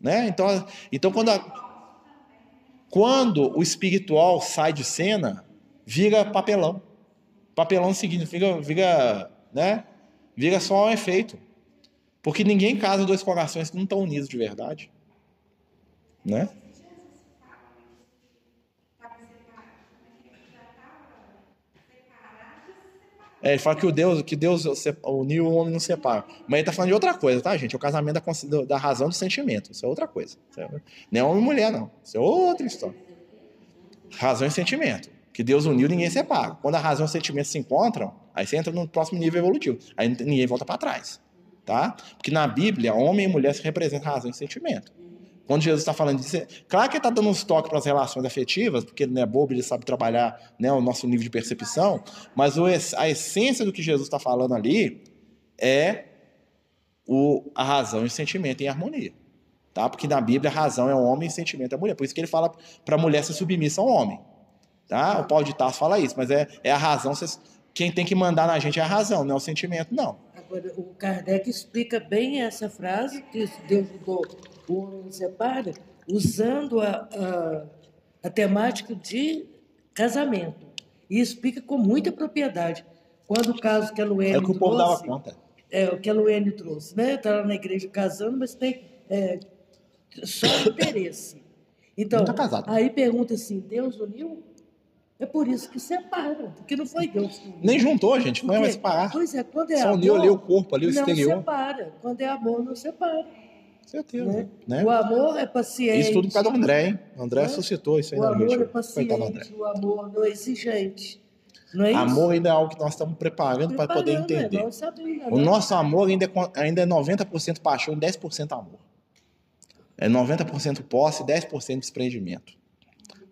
Né? Então, então quando, a, quando o espiritual sai de cena, vira papelão. Papelão seguinte, vira, vira, né? vira só um efeito. Porque ninguém casa dois corações que não estão unidos de verdade. Né? É, ele fala que o Deus, que Deus uniu o homem não separa. Mas ele está falando de outra coisa, tá, gente? O casamento da, da razão do sentimento. Isso é outra coisa. É, não é homem e mulher, não. Isso é outra história. Razão e sentimento que Deus uniu, ninguém separa. Quando a razão e o sentimento se encontram, aí você entra no próximo nível evolutivo. Aí ninguém volta para trás. Tá? Porque na Bíblia, homem e mulher se representam razão e sentimento. Quando Jesus está falando disso, claro que ele está dando uns toques para as relações afetivas, porque ele não é bobo, ele sabe trabalhar né, o nosso nível de percepção, mas a essência do que Jesus está falando ali é o, a razão e o sentimento em harmonia. Tá? Porque na Bíblia a razão é o homem e o sentimento é a mulher. Por isso que ele fala para a mulher ser submissa ao homem. Tá? O Paulo de Tarso fala isso, mas é, é a razão. Quem tem que mandar na gente é a razão, não é o sentimento, não. Agora, o Kardec explica bem essa frase, que Deus mudou o homem separa, usando a, a, a temática de casamento. E explica com muita propriedade. Quando o caso que a Luene É o que o povo dava conta. é o que a Luene trouxe, né? Está lá na igreja casando, mas tem é, só interesse. Então, tá casado. aí pergunta assim, Deus uniu? É por isso que separa, porque não foi Deus que uniu. Nem juntou, gente. Não Porque- vai separar. Pois é, quando é Só amor, uniu ali o corpo, ali o não exterior. separa. Quando é amor, não separa. Certeza. Né? Né? O amor é paciente. Isso tudo por causa do André, hein? O André Né? suscitou isso aí O na amor é. Coitado paciente, o amor não é exigente. Não é isso? Amor ainda é algo que nós estamos preparando para poder Preparando, é, entender. nós sabemos, O nosso amor ainda é, ainda é 90% paixão e 10% amor. É 90% posse e 10% desprendimento.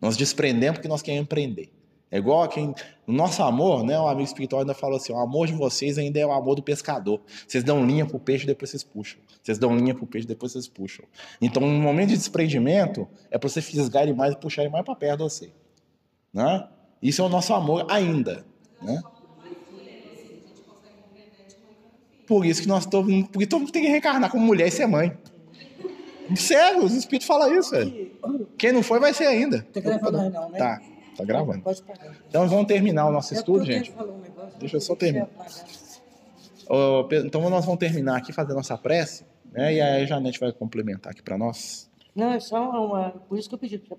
Nós desprendemos porque nós queremos empreender. É igual a quem. O nosso amor, né? O amigo espiritual ainda falou assim: o amor de vocês ainda é o amor do pescador. Vocês dão linha pro peixe, depois vocês puxam. Vocês dão linha pro peixe, depois vocês puxam. Então, no momento de desprendimento, é para você fisgar ele mais e puxar ele mais para perto de você. Né? Isso é o nosso amor ainda. Né? Por isso que nós estamos. Porque todo mundo tem que reencarnar como mulher e ser mãe. Sério, os espíritos falam isso, velho. Quem não foi vai ser ainda. Gravando aí não, né? Tá, tá gravando. Pode pagar. Então vamos terminar o nosso É estudo, gente. um negócio, Deixa eu só terminar. Então nós vamos terminar aqui, fazer nossa prece, né? E aí a Janete vai complementar aqui para nós. Não, é só uma. Por isso que eu pedi para